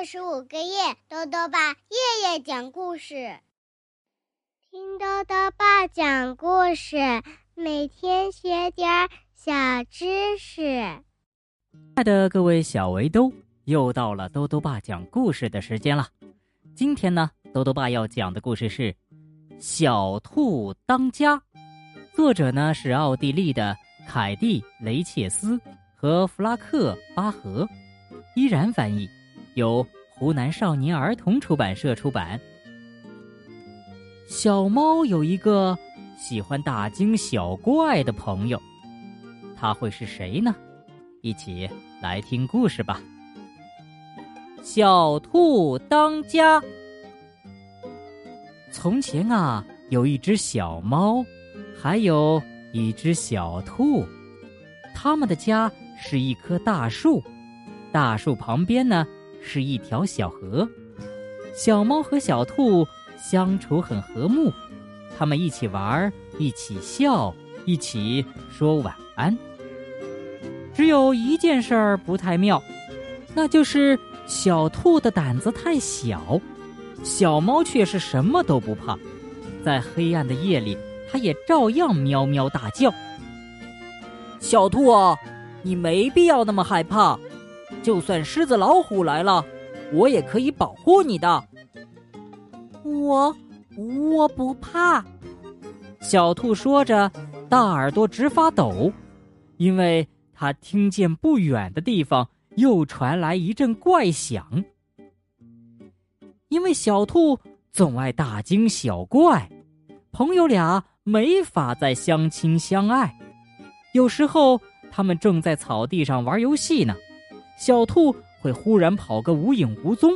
二十五个月，豆豆爸夜夜讲故事，听豆豆爸讲故事，每天学点小知识。亲爱的各位小围兜，又到了豆豆爸讲故事的时间了。今天呢，豆豆爸要讲的故事是《小兔当家》，作者呢是奥地利的凯蒂·雷切斯和弗拉克·巴赫，依然翻译。由湖南少年儿童出版社出版。小猫有一个喜欢大惊小怪的朋友，他会是谁呢？一起来听故事吧。小兔当家。从前啊，有一只小猫，还有一只小兔，他们的家是一棵大树，大树旁边呢。是一条小河，小猫和小兔相处很和睦，他们一起玩，一起笑，一起说晚安。只有一件事儿不太妙，那就是小兔的胆子太小，小猫却是什么都不怕，在黑暗的夜里，它也照样喵喵大叫。小兔啊，你没必要那么害怕。就算狮子、老虎来了，我也可以保护你的。我我不怕。小兔说着，大耳朵直发抖，因为它听见不远的地方又传来一阵怪响。因为小兔总爱大惊小怪，朋友俩没法再相亲相爱。有时候，他们正在草地上玩游戏呢。小兔会忽然跑个无影无踪，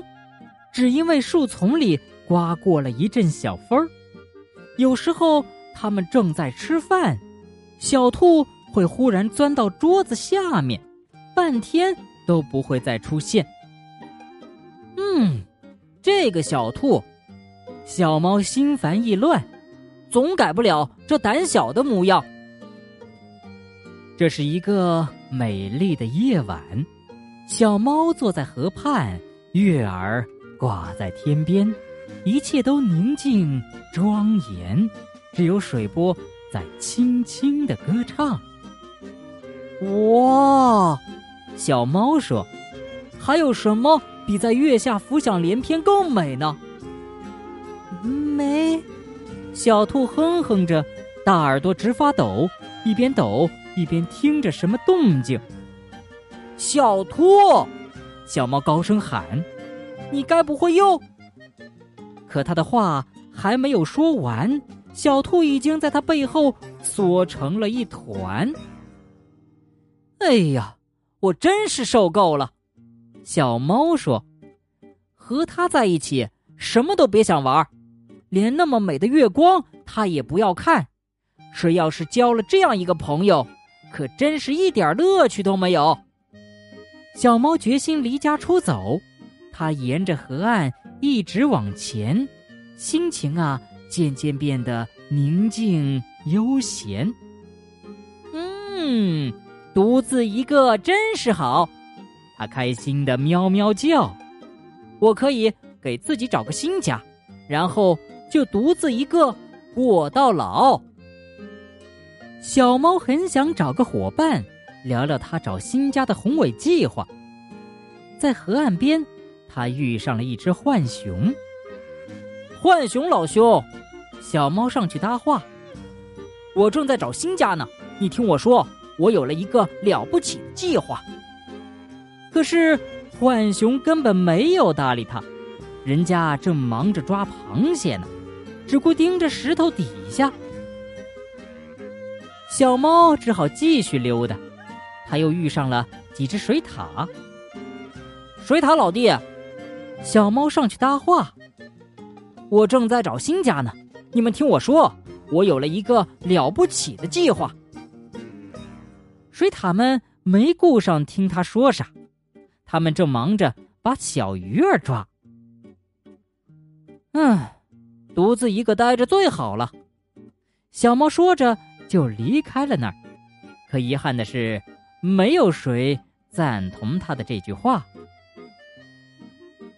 只因为树丛里刮过了一阵小风儿。有时候它们正在吃饭，小兔会忽然钻到桌子下面，半天都不会再出现。嗯，这个小兔，小猫心烦意乱，总改不了这胆小的模样。这是一个美丽的夜晚。小猫坐在河畔，月儿挂在天边，一切都宁静庄严，只有水波在轻轻的歌唱。哇，小猫说：“还有什么比在月下浮想联翩更美呢？”美，小兔哼哼着，大耳朵直发抖，一边抖一边听着什么动静。小兔，小猫高声喊：“你该不会又……”可他的话还没有说完，小兔已经在他背后缩成了一团。哎呀，我真是受够了！小猫说：“和他在一起，什么都别想玩，连那么美的月光他也不要看。谁要是交了这样一个朋友，可真是一点乐趣都没有。”小猫决心离家出走，它沿着河岸一直往前，心情啊渐渐变得宁静悠闲。嗯，独自一个真是好，它开心的喵喵叫。我可以给自己找个新家，然后就独自一个过到老。小猫很想找个伙伴。聊聊他找新家的宏伟计划。在河岸边，他遇上了一只浣熊。浣熊老兄，小猫上去搭话：“我正在找新家呢，你听我说，我有了一个了不起的计划。”可是浣熊根本没有搭理他，人家正忙着抓螃蟹呢，只顾盯着石头底下。小猫只好继续溜达。他又遇上了几只水獭。水獭老弟，小猫上去搭话：“我正在找新家呢，你们听我说，我有了一个了不起的计划。”水獭们没顾上听他说啥，他们正忙着把小鱼儿抓。嗯，独自一个待着最好了。小猫说着就离开了那儿。可遗憾的是。没有谁赞同他的这句话。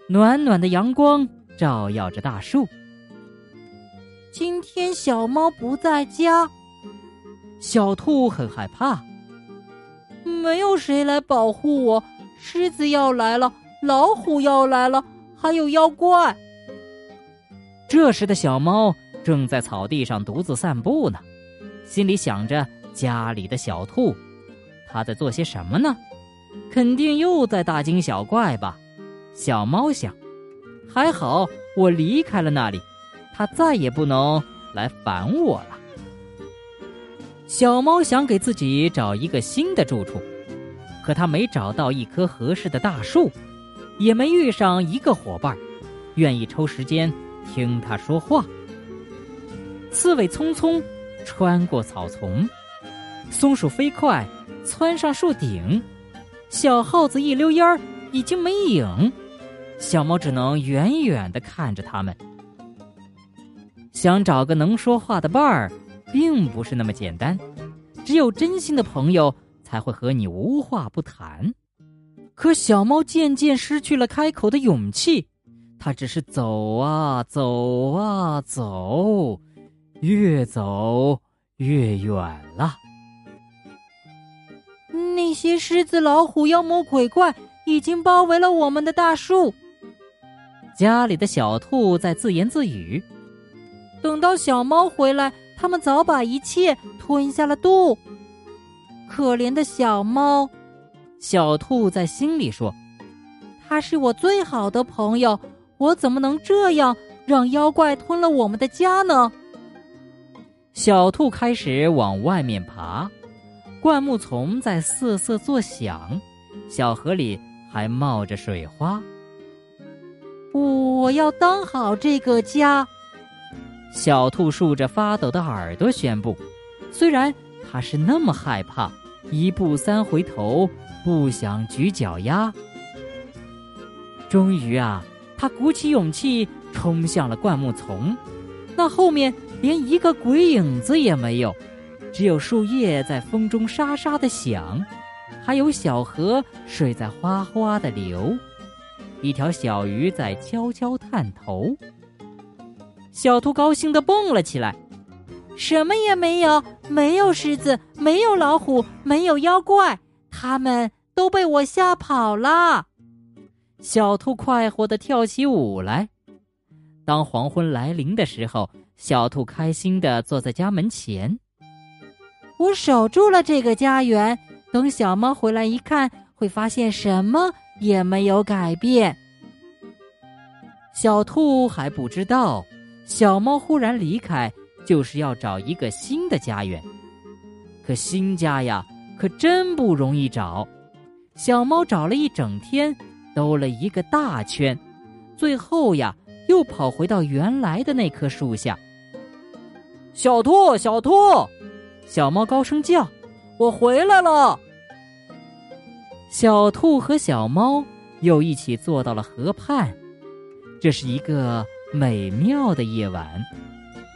暖暖的阳光照耀着大树。今天小猫不在家，小兔很害怕。没有谁来保护我，狮子要来了，老虎要来了，还有妖怪。这时的小猫正在草地上独自散步呢，心里想着家里的小兔，他在做些什么呢？肯定又在大惊小怪吧。小猫想，还好我离开了那里，它再也不能来烦我了。小猫想给自己找一个新的住处，可它没找到一棵合适的大树，也没遇上一个伙伴，愿意抽时间听它说话。刺猬匆匆穿过草丛，松鼠飞快窜上树顶，小耗子一溜烟儿已经没影，小猫只能远远的看着它们。想找个能说话的伴儿。并不是那么简单，只有真心的朋友才会和你无话不谈。可小猫渐渐失去了开口的勇气，它只是走啊走啊走，越走越远了。那些狮子、老虎、妖魔鬼怪已经包围了我们的大树。家里的小兔在自言自语：“等到小猫回来。”它们早把一切吞下了肚。可怜的小猫，小兔在心里说：“它是我最好的朋友，我怎么能这样让妖怪吞了我们的家呢？”小兔开始往外面爬，灌木丛在瑟瑟作响，小河里还冒着水花。我要当好这个家。小兔竖着发抖的耳朵宣布：“虽然它是那么害怕，一步三回头，不想举脚丫。”终于啊，它鼓起勇气冲向了灌木丛。那后面连一个鬼影子也没有，只有树叶在风中沙沙的响，还有小河水在哗哗的流，一条小鱼在悄悄探头。小兔高兴的蹦了起来，什么也没有，没有狮子，没有老虎，没有妖怪，他们都被我吓跑了。小兔快活的跳起舞来。当黄昏来临的时候，小兔开心的坐在家门前。我守住了这个家园，等小猫回来一看，会发现什么也没有改变。小兔还不知道。小猫忽然离开，就是要找一个新的家园。可新家呀，可真不容易找。小猫找了一整天，兜了一个大圈，最后呀，又跑回到原来的那棵树下。小兔，小兔，小猫高声叫：“我回来了！”小兔和小猫又一起坐到了河畔。这是一个。美妙的夜晚，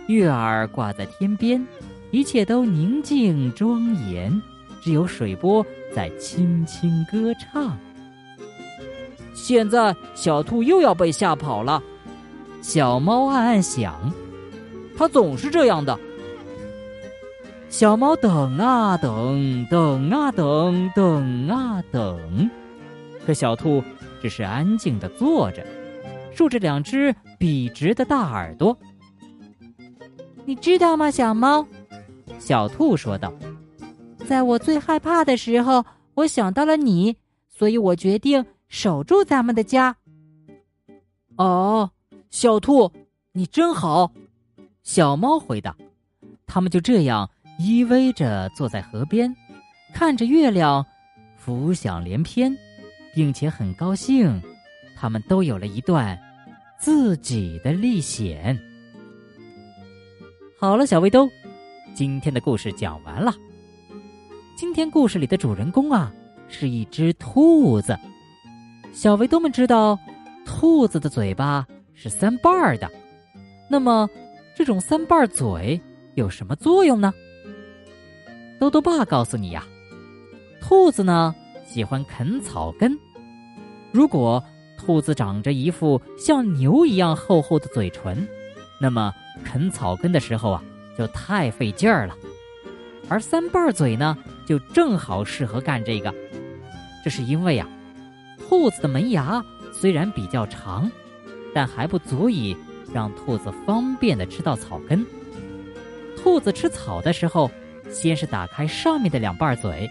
月儿挂在天边，一切都宁静庄严，只有水波在轻轻歌唱。现在，小兔又要被吓跑了。小猫暗暗想，它总是这样的。小猫等啊等，等啊等，等啊等，可小兔只是安静的坐着。竖着两只笔直的大耳朵，你知道吗，小猫？小兔说道：“在我最害怕的时候，我想到了你，所以我决定守住咱们的家。”哦，小兔，你真好。小猫回答。他们就这样依偎着坐在河边，看着月亮浮想联翩，并且很高兴。他们都有了一段自己的历险。好了，小围兜，今天的故事讲完了。今天故事里的主人公啊，是一只兔子。小围兜们知道，兔子的嘴巴是三瓣儿的。那么，这种三瓣嘴有什么作用呢？豆豆爸告诉你呀，兔子呢喜欢啃草根，如果兔子长着一副像牛一样厚厚的嘴唇，那么啃草根的时候啊，就太费劲儿了。而三瓣嘴呢，就正好适合干这个。这是因为呀，兔子的门牙虽然比较长，但还不足以让兔子方便的吃到草根。兔子吃草的时候，先是打开上面的两瓣嘴，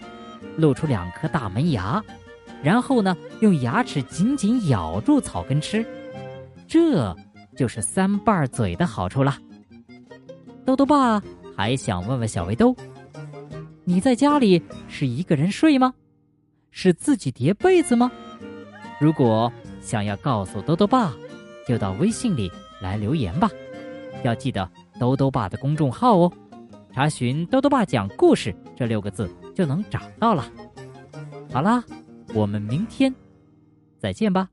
露出两颗大门牙。然后呢，用牙齿紧紧咬住草根吃，这就是三瓣嘴的好处了。豆豆爸还想问问小围兜，你在家里是一个人睡吗？是自己叠被子吗？如果想要告诉豆豆爸，就到微信里来留言吧。要记得豆豆爸的公众号哦，查询“豆豆爸讲故事”这六个字就能找到了。好啦。我们明天再见吧。